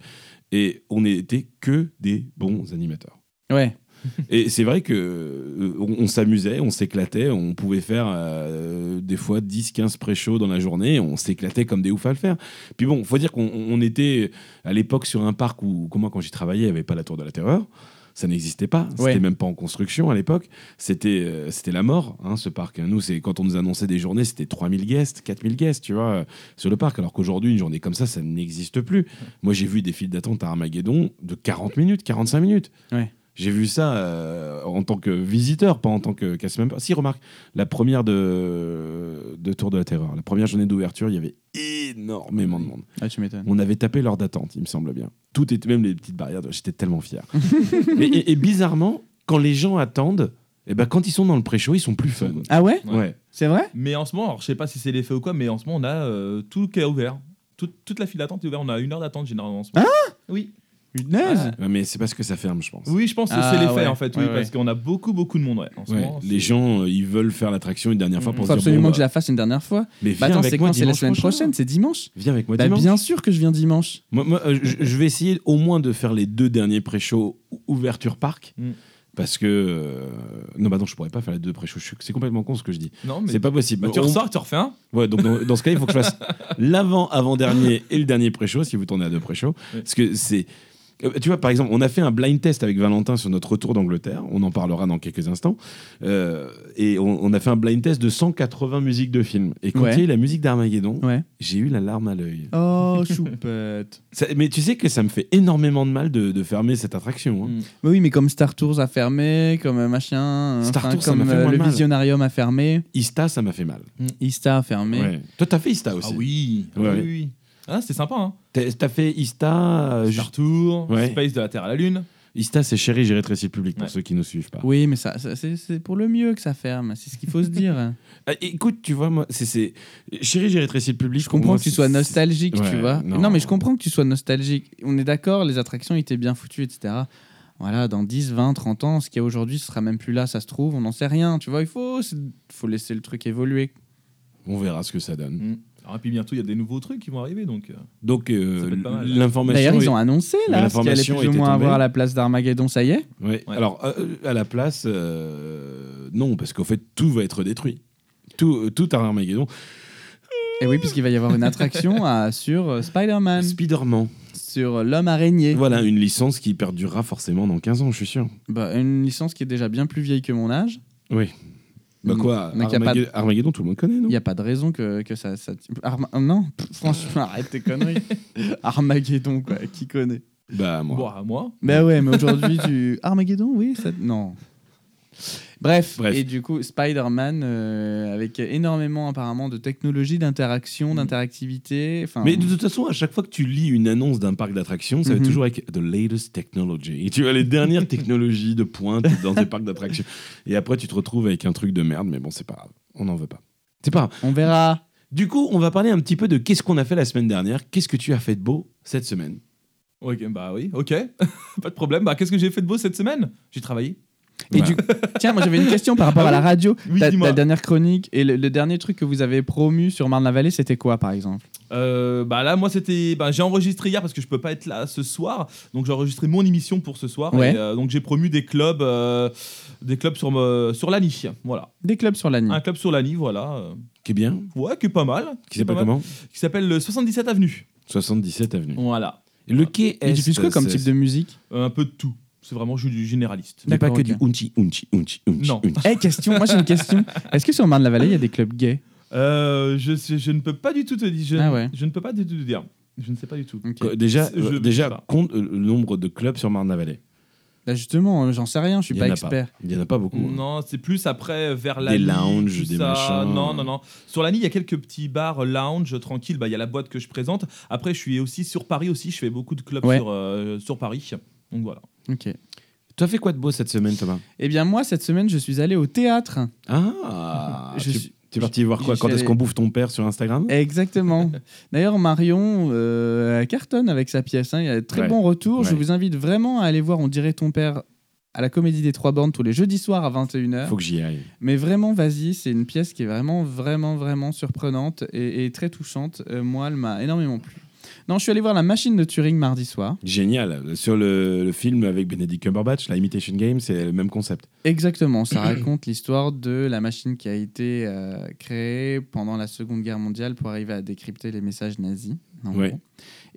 Et on n'était que des bons animateurs. Ouais. Et c'est vrai que euh, on, on s'amusait, on s'éclatait, on pouvait faire euh, des fois 10-15 pré-shows dans la journée, on s'éclatait comme des oufs à le faire. Puis bon, faut dire qu'on on était à l'époque sur un parc où, comment quand j'y travaillais, il n'y avait pas la Tour de la Terreur. Ça n'existait pas, c'était Ouais. même pas en construction à l'époque. C'était euh, c'était la mort, hein, ce parc. Nous, c'est quand on nous annonçait des journées, c'était 3000 guests, 4000 guests, tu vois, euh, sur le parc. Alors qu'aujourd'hui, une journée comme ça, ça n'existe plus. Moi, j'ai vu des files d'attente à Armageddon de 40 minutes, 45 minutes. Ouais. J'ai vu ça euh, en tant que visiteur, pas en tant que casse même pas. Si, remarque, la première de, de Tour de la Terreur, la première journée d'ouverture, il y avait énormément de monde. Ah, tu m'étonnes. On avait tapé l'heure d'attente, il me semble bien. Tout était, même les petites barrières, j'étais tellement fier. (laughs) et, et- et bizarrement, quand les gens attendent, eh ben, quand ils sont dans le pré-show, ils sont plus fun. Ah ouais? Ouais. Ouais. C'est vrai? Mais en ce moment, alors, je sais pas si c'est l'effet ou quoi, mais en ce moment, on a euh, tout qui est ouvert. Toute, toute la file d'attente est ouverte. On a une heure d'attente généralement. en ce moment. Oui. Punaise Ouais, Mais c'est parce que ça ferme, je pense. Oui, je pense que Ah, c'est l'effet ouais. en fait, oui, Ouais, ouais. parce qu'on a beaucoup, beaucoup de monde ouais, en ce Ouais, moment. les c'est- gens, euh, ils veulent faire l'attraction une dernière fois Mm. pour Faut se dire absolument bon, que je bah, la fasse une dernière fois. Mais Bah viens attends, avec c'est moi quand? C'est la dimanche semaine prochain. prochaine, c'est dimanche Viens avec moi Bah dimanche. bien sûr que je viens dimanche. Moi, moi, euh, je, je vais essayer au moins de faire les deux derniers pré-shows ou- ouverture parc. Mm. Parce que. euh, Non, bah non, je pourrais pas faire les deux pré-shows. Je suis- C'est complètement con ce que je dis. Non, mais C'est pas possible. Bah, tu On- ressors, tu refais un. Ouais, donc dans, dans ce cas, il faut que je fasse (laughs) l'avant, avant-dernier et le dernier pré-show si vous tournez à deux pré-shows. Parce que c'est. Euh, Tu vois, par exemple, on a fait un blind test avec Valentin sur notre retour d'Angleterre. On en parlera dans quelques instants. Euh, et on, on a fait un blind test de 180 musiques de films. Et quand Ouais. il y a eu la musique d'Armageddon, Ouais. j'ai eu la larme à l'œil. Oh, (laughs) choupette. Ça- Mais tu sais que ça me fait énormément de mal de, de fermer cette attraction. hein. Mm. Mais oui, mais comme Star Tours a fermé, comme euh, machin, Star enfin, Tours, ça comme m'a fait euh, le mal. Visionarium a fermé, Ista, ça m'a fait mal. Ista a fermé. Ouais. Toi, t'as fait Ista aussi. Ah oui, Ouais, oui, oui. Ah, c'était sympa, hein. T'as fait Ista. euh, Star Tour, Ouais. Space de la Terre à la Lune. Ista, c'est chéri, j'ai rétréci le public pour Ouais. ceux qui ne suivent pas. Oui, mais ça, ça- c'est c'est pour le mieux que ça ferme, c'est ce qu'il faut se dire. (laughs) Ah, écoute, tu vois, moi, c'est- c'est. Chéri, j'ai rétréci le public. Je comprends moi, que tu sois nostalgique, Ouais, tu vois. non. Non. mais je comprends que tu sois nostalgique. On est d'accord, les attractions étaient bien foutues, etc. Voilà, dans 10, 20, 30 ans, ce qu'il y a aujourd'hui, ce sera même plus là, ça se trouve, on n'en sait rien, tu vois. Il faut, faut laisser le truc évoluer. On verra ce que ça donne. Mm. Alors, et puis bientôt, il y a des nouveaux trucs qui vont arriver, donc. euh, Donc, euh, mal. l'information. D'ailleurs, ils est- ont annoncé là ce qu'il allait plus ou moins avoir à la place d'Armageddon, ça y est Ouais. Ouais. Alors, euh, à la place, euh, non, parce qu'en fait, tout va être détruit. Tout, euh, tout à Armageddon. Et oui, puisqu'il va y avoir une attraction à- sur Spider-Man, Spider-Man. sur l'homme araignée. Voilà, une licence qui perdurera forcément dans 15 ans, je suis sûr. Bah, une licence qui est déjà bien plus vieille que mon âge. Oui. Bah Mm. quoi, Donc, y a pas de- Armageddon, tout le monde connaît, non Il n'y a pas de raison que, que ça. ça... Arma- Non, pff, franchement, (laughs) arrête tes conneries. Armageddon, quoi, qui connaît Bah, moi. À moi. Bah ouais, mais aujourd'hui, tu. Armageddon, oui, ça... non. Bref, Bref. et du coup, Spider-Man, euh, avec énormément apparemment de technologie, d'interaction, Mm. d'interactivité. Enfin, Mais de toute façon, à chaque fois que tu lis une annonce d'un parc d'attractions, ça va Mhm. être toujours avec the latest technology. Et tu as les dernières (laughs) technologies de pointe dans des (laughs) parcs d'attractions. Et après, tu te retrouves avec un truc de merde, mais bon, c'est pas grave. On n'en veut pas. C'est pas grave. on verra. Du coup, on va parler un petit peu de qu'est-ce qu'on a fait la semaine dernière. Qu'est-ce que tu as fait de beau cette semaine? Ok, bah oui, ok. (laughs) pas de problème. Bah, qu'est-ce que j'ai fait de beau cette semaine? J'ai travaillé. Et Voilà. du... Tiens, moi j'avais une question par rapport Ah à la radio. Oui, Ta, dis-moi. ta dernière chronique et le, le dernier truc que vous avez promu sur Marne-la-Vallée, c'était quoi par exemple? Euh, bah là, moi, c'était. Bah, j'ai enregistré hier parce que je peux pas être là ce soir. Donc, j'ai enregistré mon émission pour ce soir. Ouais. Et, euh, donc, j'ai promu des clubs, euh, des clubs sur, sur l'ANI. Voilà. Des clubs sur l'année. Un club sur l'ANI, voilà. Qui est bien Ouais, qui est pas mal. Qui s'appelle comment? Qui s'appelle le 77 Avenue. 77 Avenue. Voilà. Et le quai Et tu Est, fais quoi comme type de musique? Euh, un peu de tout. C'est vraiment suis du généraliste. Mais pas que du unchi, unchi, unchi, unchi. Non. unchi. (laughs) Eh, question, moi j'ai une question. Est-ce que sur Marne-la-Vallée, il y a des clubs gays Euh, je, sais- je ne peux pas du tout te dire. Je, Ah ouais. je ne peux pas du tout te dire. Je ne sais pas du tout. Déjà, Je- euh, je déjà compte euh, le nombre de clubs sur Marne-la-Vallée. Là, justement, j'en sais rien, je suis Il y pas expert. Il y en a pas beaucoup. hein. Non, c'est plus après vers la Des lounges, des machins. Non, non, non. Sur la nuit, il y a quelques petits bars lounge tranquilles. Bah, il y a la boîte que je présente. Après, je suis aussi sur Paris aussi. Je fais beaucoup de clubs Ouais. sur, euh, sur Paris. Donc voilà. Ok. Tu as fait quoi de beau cette semaine, Thomas? Eh bien, moi, cette semaine, je suis allé au théâtre. Ah (laughs) Je tu, suis- tu es parti voir je quoi Quand est-ce qu'on bouffe ton père sur Instagram? Exactement. (laughs) D'ailleurs, Marion euh, cartonne avec sa pièce. hein. Il y a de très Ouais. bons retours. Je Ouais. vous invite vraiment à aller voir On dirait ton père à la Comédie des Trois Bornes tous les jeudis soirs à 21h. Faut que j'y aille. Mais vraiment, vas-y, c'est une pièce qui est vraiment, vraiment, vraiment surprenante et, et très touchante. Euh, moi, elle m'a énormément plu. Non, je suis allé voir La Machine de Turing mardi soir. Génial. Sur le, le film avec Benedict Cumberbatch, la Imitation Game, c'est le même concept. Exactement, ça (clears throat) raconte l'histoire de la machine qui a été euh, créée pendant la Seconde Guerre mondiale pour arriver à décrypter les messages nazis. Ouais.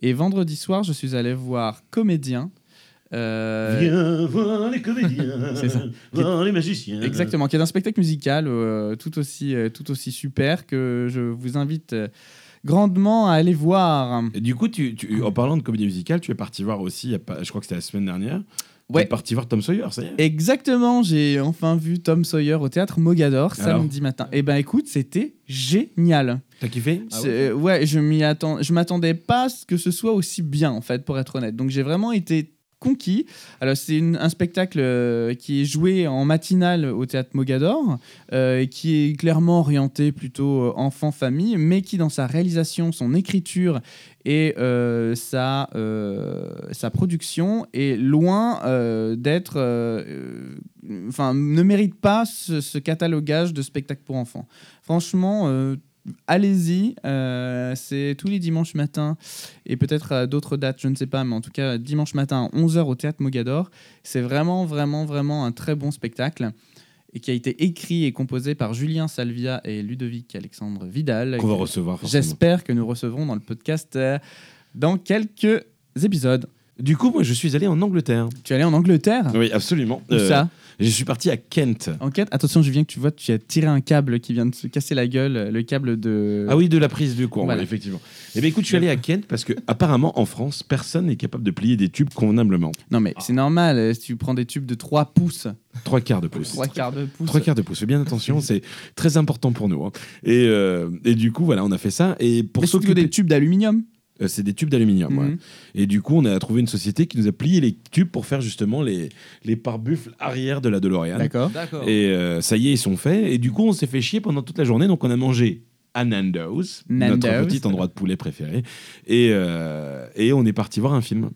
Et vendredi soir, je suis allé voir Comédien. euh, Viens voir les comédiens, (laughs) C'est ça. voir les magiciens. Exactement, qui est un spectacle musical euh, tout, aussi, euh, tout aussi super que je vous invite euh, grandement à aller voir. Du coup, tu, tu- en parlant de comédie musicale, tu es parti voir aussi, je crois que c'était la semaine dernière, tu Ouais. es parti voir Tom Sawyer, ça y est Exactement, j'ai enfin vu Tom Sawyer au théâtre Mogador Alors samedi matin. Et ben écoute, c'était génial. T'as kiffé? Ah ouais, je m'y attends, je m'attendais pas à ce que ce soit aussi bien en fait, pour être honnête. Donc j'ai vraiment été conquis. Alors c'est un spectacle euh, qui est joué en matinale au théâtre Mogador, euh, qui est clairement orienté plutôt euh, enfant-famille, mais qui dans sa réalisation, son écriture et sa, production est loin d'être, enfin ne mérite pas ce, ce catalogage de spectacle pour enfants. Franchement. Allez-y, euh, c'est tous les dimanches matins et peut-être à d'autres dates, je ne sais pas, mais en tout cas dimanche matin à 11h au théâtre Mogador. C'est vraiment, vraiment, vraiment un très bon spectacle et qui a été écrit et composé par Julien Salvia et Ludovic Alexandre Vidal. Qu'on va recevoir. J'espère que nous recevrons dans le podcast euh, dans quelques épisodes. Du coup, moi, je suis allé en Angleterre. Tu es allé en Angleterre? Oui, absolument. Où Euh, ça Je suis parti à Kent. Enquête. Attention, Julien, que tu vois, tu as tiré un câble qui vient de se casser la gueule, le câble de. Ah oui, de la prise de courant, Voilà. effectivement. Eh bien, écoute, je suis allé à Kent parce que, (laughs) apparemment, en France, personne n'est capable de plier des tubes convenablement. Non, mais c'est normal, euh, si tu prends des tubes de 3 pouces, Trois quarts de pouce. 3 quarts de pouce. Trois quarts de pouce. Fais bien attention, c'est très important pour nous. hein. Et, euh, et du coup, voilà, on a fait ça. Et pour Mais c'est s'occuper, des tubes d'aluminium? Euh, c'est des tubes d'aluminium. ouais. Mhm. Et du coup, on a trouvé une société qui nous a plié les tubes pour faire justement les, les pare-buffles arrière de la DeLorean. D'accord. D'accord. Et euh, ça y est, ils sont faits. Et du coup, on s'est fait chier pendant toute la journée. Donc, on a mangé à Nando's, Nando's. notre petit endroit de poulet préféré. Et, euh, et on est parti voir un film.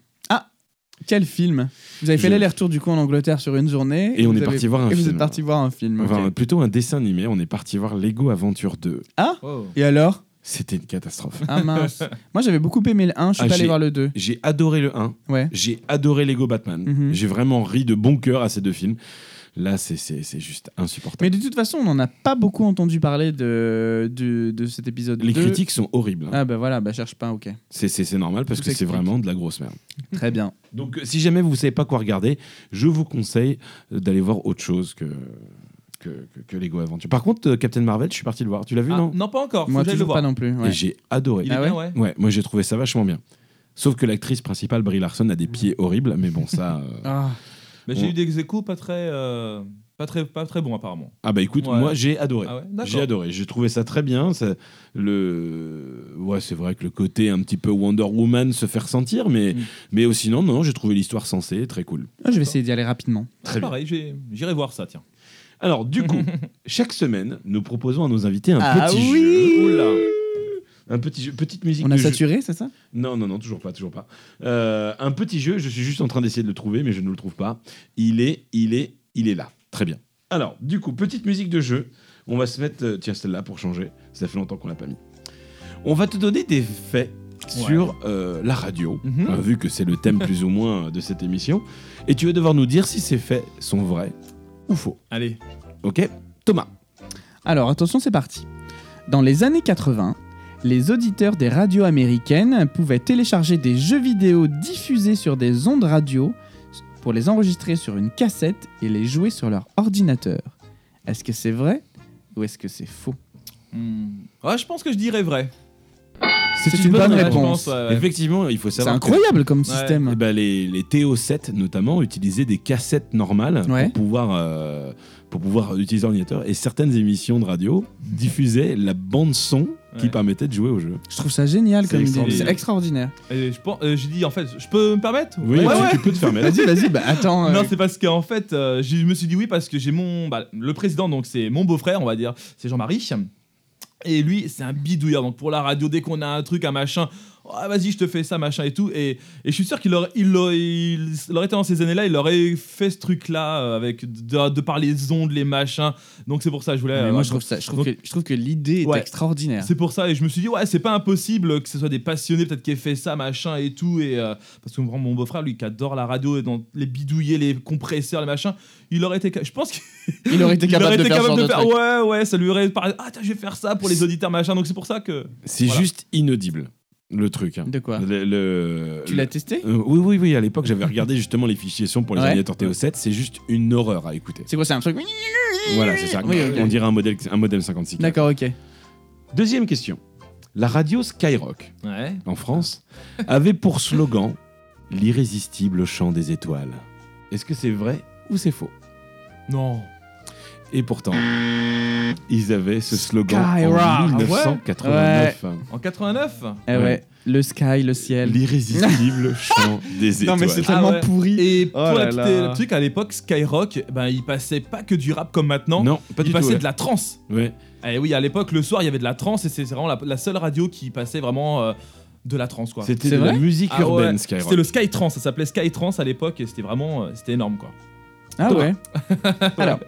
Quel film? Vous avez fait Je- l'aller-retour du coup en Angleterre sur une journée. Et on vous est avez- parti voir un Et vous film. êtes parti voir un film. Enfin, plutôt un dessin animé. On est parti voir Lego Aventure 2. Oh. Et alors? C'était une catastrophe. Ah mince. (laughs) Moi j'avais beaucoup aimé le 1, je suis Ah, pas allé voir le 2. J'ai adoré le 1. Ouais. J'ai adoré Lego Batman. Mhm. J'ai vraiment ri de bon cœur à ces deux films. Là, c'est- juste insupportable. Mais de toute façon, on n'en a pas beaucoup entendu parler de, de, de cet épisode. Les 2. critiques sont horribles. hein. Ah bah voilà, bah cherche pas, ok. C'est- C'est c'est normal parce Tout que c'est vraiment de la grosse merde. Très bien. Donc, euh, si jamais vous ne savez pas quoi regarder, je vous conseille euh, d'aller voir autre chose que, que, que, que Lego Aventure. Par contre, euh, Captain Marvel, je suis parti le voir. Tu l'as vu, Ah, non non, pas encore. Moi j'aille le toujours voir. pas non plus. Et ouais. j'ai adoré. Il est Ah bien, ouais ouais. Moi j'ai trouvé ça vachement bien. Sauf que l'actrice principale, Brie Larson, a des pieds horribles, mais bon, ça. euh, Ah, Mais j'ai eu des échos pas très, euh, pas très, pas très bons apparemment. Ah bah écoute, Ouais. moi j'ai adoré. Ah ouais D'accord. J'ai adoré, j'ai trouvé ça très bien. Ça, le... ouais, c'est vrai que le côté un petit peu Wonder Woman se fait ressentir, mais, Mm. mais oh, sinon, non, j'ai trouvé l'histoire sensée, très cool. je vais essayer d'y aller rapidement. Très bien. Pareil, j'ai- j'irai voir ça, tiens. Alors, du coup, (laughs) chaque semaine, nous proposons à nos invités un Ah petit oui jeu. Oula. Un petit jeu, petite musique On a de jeu. saturé, c'est ça? Non, non, non, toujours pas, toujours pas. Euh, un petit jeu, je suis juste en train d'essayer de le trouver, mais je ne le trouve pas. Il est, il est, il est là. Très bien. Alors, du coup, petite musique de jeu. On va se mettre, euh, tiens, celle-là pour changer. Ça fait longtemps qu'on l'a pas mis. On va te donner des faits sur euh, la radio, Mhm. euh, vu que c'est le thème plus ou moins de cette émission. Et tu vas devoir nous dire si ces faits sont vrais ou faux. Allez. Ok Thomas. Alors attention, c'est parti. Dans les années 80, les auditeurs des radios américaines pouvaient télécharger des jeux vidéo diffusés sur des ondes radio pour les enregistrer sur une cassette et les jouer sur leur ordinateur. Est-ce que c'est vrai ou est-ce que c'est faux? Hmm. Ouais, je pense que je dirais vrai. C'est une bonne réponse. ouais. Effectivement, il faut C'est savoir. que- incroyable comme Ouais. système. Eh ben, les, les TO7 notamment utilisaient des cassettes normales Ouais. pour pouvoir euh, pour pouvoir utiliser l'ordinateur et certaines émissions de radio diffusaient la bande son qui permettait de jouer au jeu. Je trouve ça génial C'est comme idée. extraordinaire. C'est extraordinaire. Et je pense, euh, j'ai dit en fait, je peux me permettre Oui, Ouais, tu, ouais. tu peux te permettre. Vas-y, vas-y, bah attends. euh, Non, c'est parce qu'en fait, euh, je me suis dit oui parce que j'ai mon. bah, le président, donc c'est mon beau-frère, on va dire, c'est Jean-Marie. Et lui, c'est un bidouilleur. Donc pour la radio, dès qu'on a un truc, un machin, oh, vas-y, je te fais ça, machin et tout. Et, et je suis sûr qu'il aurait, il aurait, il aurait été dans ces années-là, il aurait fait ce truc-là euh, avec de, de par les ondes, les machins. Donc c'est pour ça, je voulais. mais moi, je trouve, ça, je, trouve donc- que, je trouve que l'idée est extraordinaire. C'est pour ça, et je me suis dit, ouais, c'est pas impossible que ce soit des passionnés, peut-être qui aient fait ça, machin et tout. Et, euh, parce que mon beau-frère, lui, qui adore la radio et dans les bidouillers, les compresseurs, les machins, il aurait été. Je pense qu'il Il aurait été (laughs) capable aurait de été capable de de faire. truc. Ouais, ouais, ça lui aurait parlé. Ah, je vais faire ça pour les auditeurs, machin. Donc c'est pour ça que. C'est Voilà. juste inaudible le truc. hein. De quoi Le- le- Tu le- l'as testé? Euh, oui, oui, oui. À l'époque, j'avais regardé justement les fichiers son pour les Ouais. ordinateurs TO7. C'est juste une horreur à écouter. C'est quoi, c'est un truc Voilà, c'est ça. Oui. On dirait un modèle, un modèle 56. D'accord, ok. Deuxième question. La radio Skyrock Ouais. en France avait pour slogan l'irrésistible chant des étoiles. Est-ce que c'est vrai ou c'est faux? Non. Et pourtant, ils avaient ce slogan Skyrock. en Ah ouais 1989. En 89 Eh ouais. Ouais. le sky, le ciel. L'irrésistible (laughs) chant des étoiles. Non, mais c'est Ah tellement ouais. pourri. Et pour Oh la là petite- truc, à l'époque, Skyrock, ben, il passait pas que du rap comme maintenant. Non, pas il du tout. passait ouais. de la trance. Ouais. Et oui, à l'époque, le soir, il y avait de la trance et c'est vraiment la, la seule radio qui passait vraiment euh, de la trance, quoi. C'était de la musique Ah ouais, urbaine, Skyrock. C'était le Sky Trance, ça s'appelait Sky Trance à l'époque et c'était vraiment euh, c'était énorme quoi. Ah ouais. (laughs) Alors,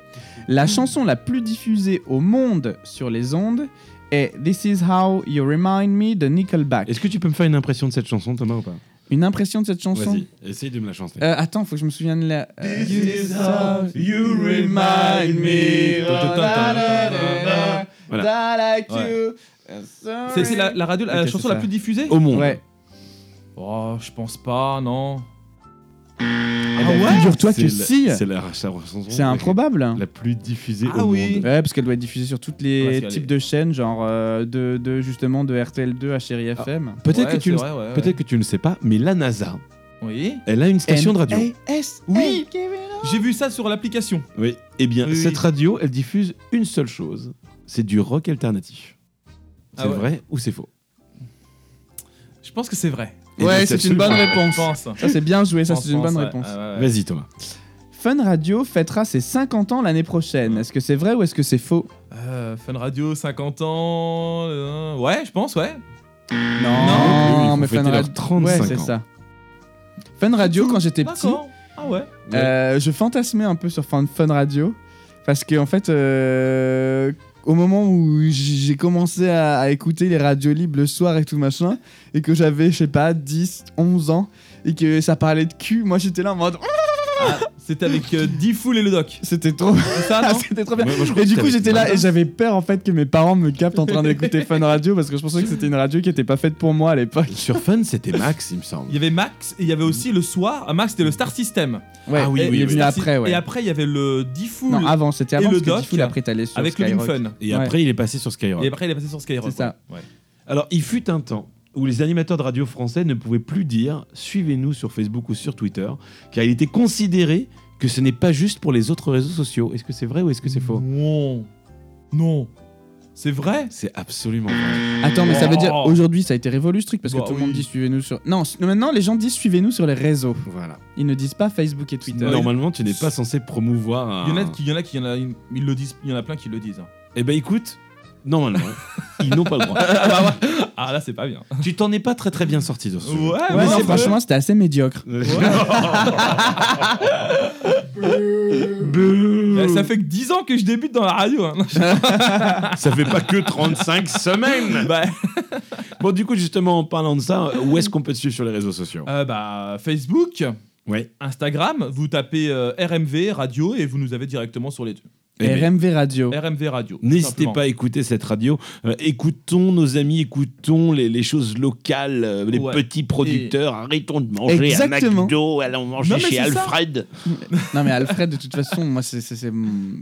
la chanson la plus diffusée au monde sur les ondes est This Is How You Remind Me de Nickelback. Est-ce que tu peux me faire une impression de cette chanson, Thomas, ou pas? Une impression de cette chanson? Vas-y, essaye de me la chanter. Euh, Attends, faut que je me souvienne la. euh, This is how you remind me. Voilà. Like Ouais. you. C'est c'est la, la radio la Ok, chanson c'est la ça. plus diffusée? Au monde. Ouais. Oh, je pense pas, non. Ben, ouais Figure-toi C'est que la- si. C'est la, la chanson C'est improbable. la plus diffusée Ah au oui. monde. Ouais, parce qu'elle doit être diffusée sur toutes les parce types de chaînes, genre euh, de, de justement de RTL2 à Chéri FM. Peut-être Ouais, que tu c'est ouais. peut-être que tu ne sais pas, mais la NASA, Oui. elle a une station de radio. S. Oui. J'ai vu ça sur l'application. Oui. Eh bien, Oui, cette oui. radio, elle diffuse une seule chose. C'est du rock alternatif. C'est Ah ouais. vrai ou c'est faux? Je pense que c'est vrai. Ouais, c'est une bonne réponse. pense. Ça c'est bien joué, ça c'est une bonne réponse. Ah, ouais, ouais. Vas-y, Thomas. Fun Radio fêtera ses 50 ans l'année prochaine. Est-ce que c'est vrai ou est-ce que c'est faux Euh, Fun Radio, 50 ans. euh, ouais, je pense, ouais. Non, faut mais Fun Radio. 35 ouais, c'est ans. ça. Fun Radio, quand j'étais petit. Ah ouais. euh, je fantasmais un peu sur Fun, Fun Radio parce que en fait, euh, au moment où j'ai commencé à, écouter les radios libres le soir et tout machin, et que j'avais, je sais pas, 10, 11 ans, et que ça parlait de cul, moi j'étais là en mode, Ah, C'était avec euh, Diffoul et le doc. c'était trop, C'est ça, non (laughs) c'était trop bien. Ouais, moi, je crois Et que du c'était coup, avec j'étais là et j'avais peur en fait que mes parents me captent en train d'écouter (laughs) Fun Radio parce que je pensais que c'était une radio qui était pas faite pour moi à l'époque. Sur Fun, c'était Max, il me semble. Il y avait Max et il y avait aussi le soir. ah, Max, c'était le Star System. Ouais, Ah oui, Et- il oui, est oui. venu Star après, ouais. Et après, il y avait le Diffoul Non, avant, c'était avant Et le parce que doc, Diffoul après sur avec le Skyrock. Fun. Et Ouais. après, il est passé sur Skyrock. Et après, il est passé sur Skyrock. C'est ça. Ouais. Alors, il fut un temps où les animateurs de radio français ne pouvaient plus dire suivez-nous sur Facebook ou sur Twitter, car il était considéré que ce n'est pas juste pour les autres réseaux sociaux. Est-ce que c'est vrai ou est-ce que c'est faux? Non. Non. C'est vrai? C'est absolument vrai. Attends, mais ça veut dire aujourd'hui ça a été révolu ce truc parce que Bah tout le monde dit suivez-nous sur. Non, s- maintenant les gens disent suivez-nous sur les réseaux. Voilà. Ils ne disent pas Facebook et Twitter. Normalement, tu n'es pas censé promouvoir un... Il y en a qui, il y en a qui, il y en a, ils le disent. Il y en a plein qui le disent. hein. Eh ben écoute, normalement, ils n'ont pas le droit. (laughs) Ah là, c'est pas bien. tu t'en es pas très très bien sorti de ce. Ouais, Ouais, ouais, non, c'est franchement, c'était assez médiocre. Vrai. (laughs) Ça fait que 10 ans que je débute dans la radio. hein. (laughs) Ça fait pas que 35 semaines. bah, Bon, du coup, justement, en parlant de ça, où est-ce qu'on peut te suivre sur les réseaux sociaux? Euh, bah, Facebook, Ouais. Instagram, vous tapez euh, RMV Radio et vous nous avez directement sur les deux. Eh RMV Radio. RMV Radio. N'hésitez pas à écouter cette radio. Euh, écoutons nos amis, écoutons les, les choses locales, euh, les Ouais. petits producteurs. Arrêtons de manger Exactement. à McDo, allons manger Non, mais chez. Alfred. Non mais Alfred de toute façon moi c'est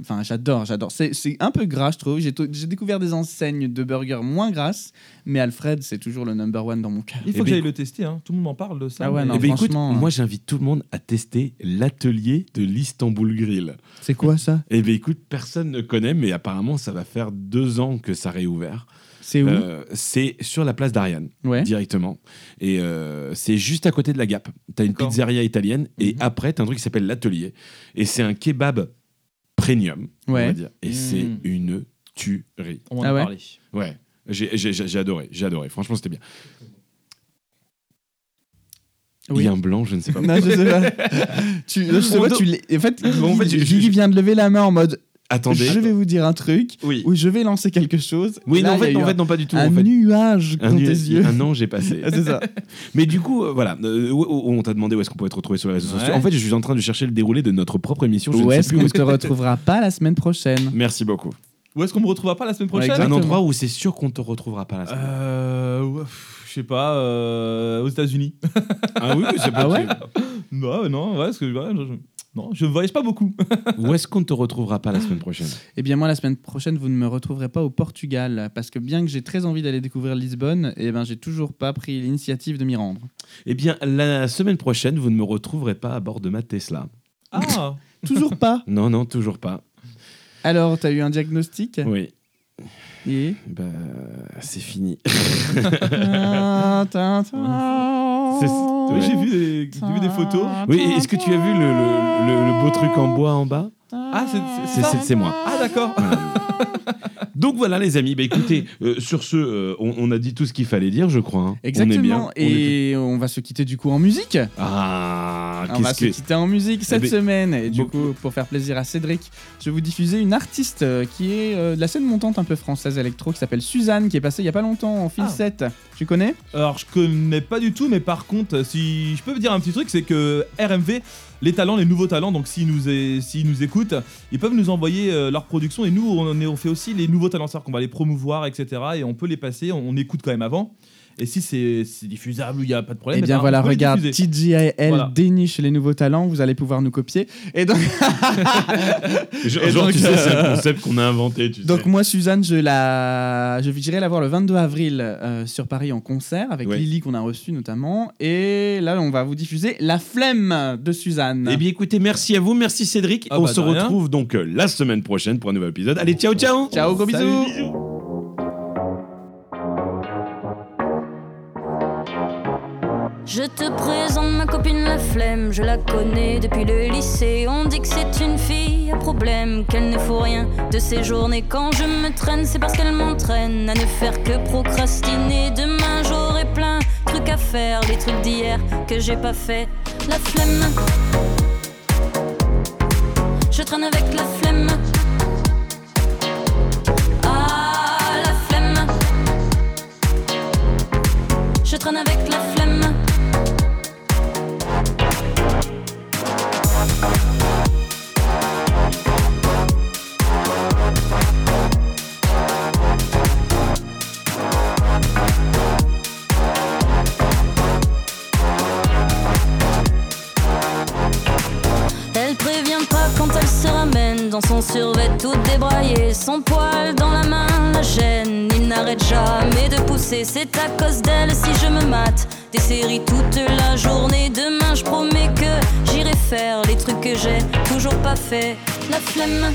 enfin j'adore j'adore c'est un peu gras je trouve j'ai découvert des enseignes de burgers moins grasses mais Alfred c'est toujours le number one dans mon cœur Il Eh faut que ben, j'aille le tester. hein. Tout le monde m'en parle de ça. Ah ouais, mais- non, Eh ben, écoute, franchement, moi j'invite tout le monde à tester l'atelier de l'Istanbul Grill. c'est quoi ça? Eh bien écoute, personne ne connaît, mais apparemment ça va faire deux ans que ça réouvert. c'est où? Euh, c'est sur la place d'Ariane. ouais directement. Et euh, c'est juste à côté de la Gap. T'as une pizzeria italienne et Mhm. après t'as un truc qui s'appelle l'atelier. Et c'est un kebab premium, on va dire. Et Mhm. c'est une tuerie. On m'en Ah a ouais? parlé. Ouais. J'ai j'ai- j'ai- j'ai adoré, j'ai adoré. Franchement, c'était bien. Il Oui. y a un blanc, je ne sais pas. non je sais pas (laughs) tu, je sais On pas, do- tu en fait, En fait, je- je- vient de lever la main en mode Attendez. je vais vous dire un truc Oui. ou je vais lancer quelque chose Oui, Là, non, en fait, en non, pas du tout. un en fait. nuage Un, dans nu- tes yeux un an, j'ai passé. Ah, (laughs) c'est ça Mais du coup, euh, voilà, euh, où- on t'a demandé où est-ce qu'on pouvait te retrouver sur les réseaux Ouais. sociaux. En fait, je suis en train de chercher le déroulé de notre propre émission. Je où ne sais est-ce qu'on ne te retrouvera pas la semaine prochaine Merci beaucoup. Où est-ce qu'on me retrouvera pas la semaine Ouais, prochaine exactement. Un endroit où c'est sûr qu'on te retrouvera pas la semaine. Euh, ouais, pff, je sais pas, euh, aux États-Unis. Ah oui, c'est Ah ouais non, non, ouais, parce que ouais, je- non, je voyage pas beaucoup. (laughs) Où est-ce qu'on ne te retrouvera pas la semaine prochaine? Eh bien moi la semaine prochaine vous ne me retrouverez pas au Portugal parce que bien que j'ai très envie d'aller découvrir Lisbonne, eh ben j'ai toujours pas pris l'initiative de m'y rendre. Eh bien, la semaine prochaine, vous ne me retrouverez pas à bord de ma Tesla. Ah, (laughs) Toujours pas? Non, non, toujours pas. Alors t'as eu un diagnostic? Oui, et bah, c'est fini. (laughs) Oui, j'ai vu, des- j'ai vu des photos. Oui, et est-ce que tu as vu le, le- le- le beau truc en bois en bas? Ah, c'est- c'est C'est ça c'est- c'est moi. Ah, d'accord. Donc voilà, les amis. Bah, écoutez, euh, sur ce, euh, on, on a dit tout ce qu'il fallait dire, je crois. hein. On est bien. Exactement. on est Et on va se quitter du coup en musique. Ah, on va se quitter en musique cette ben, semaine. Et du beaucoup- coup, pour faire plaisir à Cédric, je vais vous diffuser une artiste euh, qui est euh, de la scène montante un peu française électro qui s'appelle Suzanne, qui est passée il y a pas longtemps en fil Ah. 7. Tu connais? Alors, je connais pas du tout, mais par contre, si je peux vous dire un petit truc, c'est que RMV, les talents, les nouveaux talents, donc s'ils nous, s'ils nous écoutent, ils peuvent nous envoyer euh, leur production et nous, on, est- on fait aussi les nouveaux talents, c'est-à-dire qu'on va les promouvoir, etc. Et on peut les passer, on, on écoute quand même avant. Et si c'est diffusable ou il n'y a pas de problème, Eh eh bien ben, voilà, regarde. TGIL Voilà. déniche les nouveaux talents, vous allez pouvoir nous copier. Et donc, (laughs) Genre, Et genre, donc, tu sais, c'est un concept qu'on a inventé. Tu donc sais. moi, Suzanne, je la, je dirais la voir le 22 avril euh, sur Paris en concert avec Ouais. Lily qu'on a reçu notamment. Et là, on va vous diffuser La Flemme de Suzanne. Eh bien, écoutez, merci à vous, merci Cédric. Ah on bah, se rien. retrouve donc euh, la semaine prochaine pour un nouvel épisode. Allez, ciao, ciao Ciao, gros Salut. bisous. Je te présente ma copine la flemme, je la connais depuis le lycée. On dit que c'est une fille à problème, qu'elle ne faut rien de ses journées. Quand je me traîne, c'est parce qu'elle m'entraîne à ne faire que procrastiner. Demain j'aurai plein de trucs à faire, les trucs d'hier que j'ai pas fait. La flemme, je traîne avec la flemme. Ah, la flemme, je traîne avec la flemme. Son survêt tout débraillé, son poil dans la main la gêne. Il n'arrête jamais de pousser, c'est à cause d'elle si je me mate. Des séries toute la journée, demain je promets que j'irai faire les trucs que j'ai toujours pas fait. La flemme,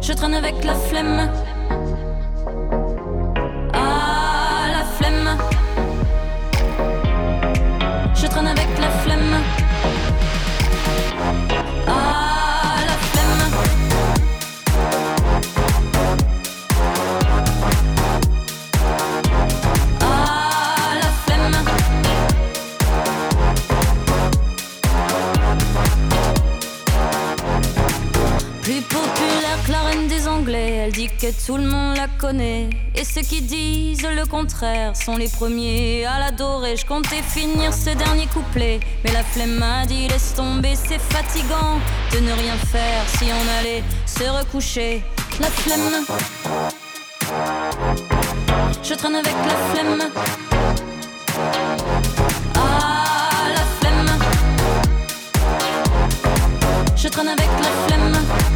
je traîne avec la flemme. Ah, la flemme. Je traîne Et ceux qui disent le contraire sont les premiers à l'adorer. Je comptais finir ce dernier couplet, mais la flemme m'a dit laisse tomber, c'est fatigant de ne rien faire si on allait se recoucher. La flemme. Je traîne avec la flemme. Ah, la flemme. Je traîne avec la flemme.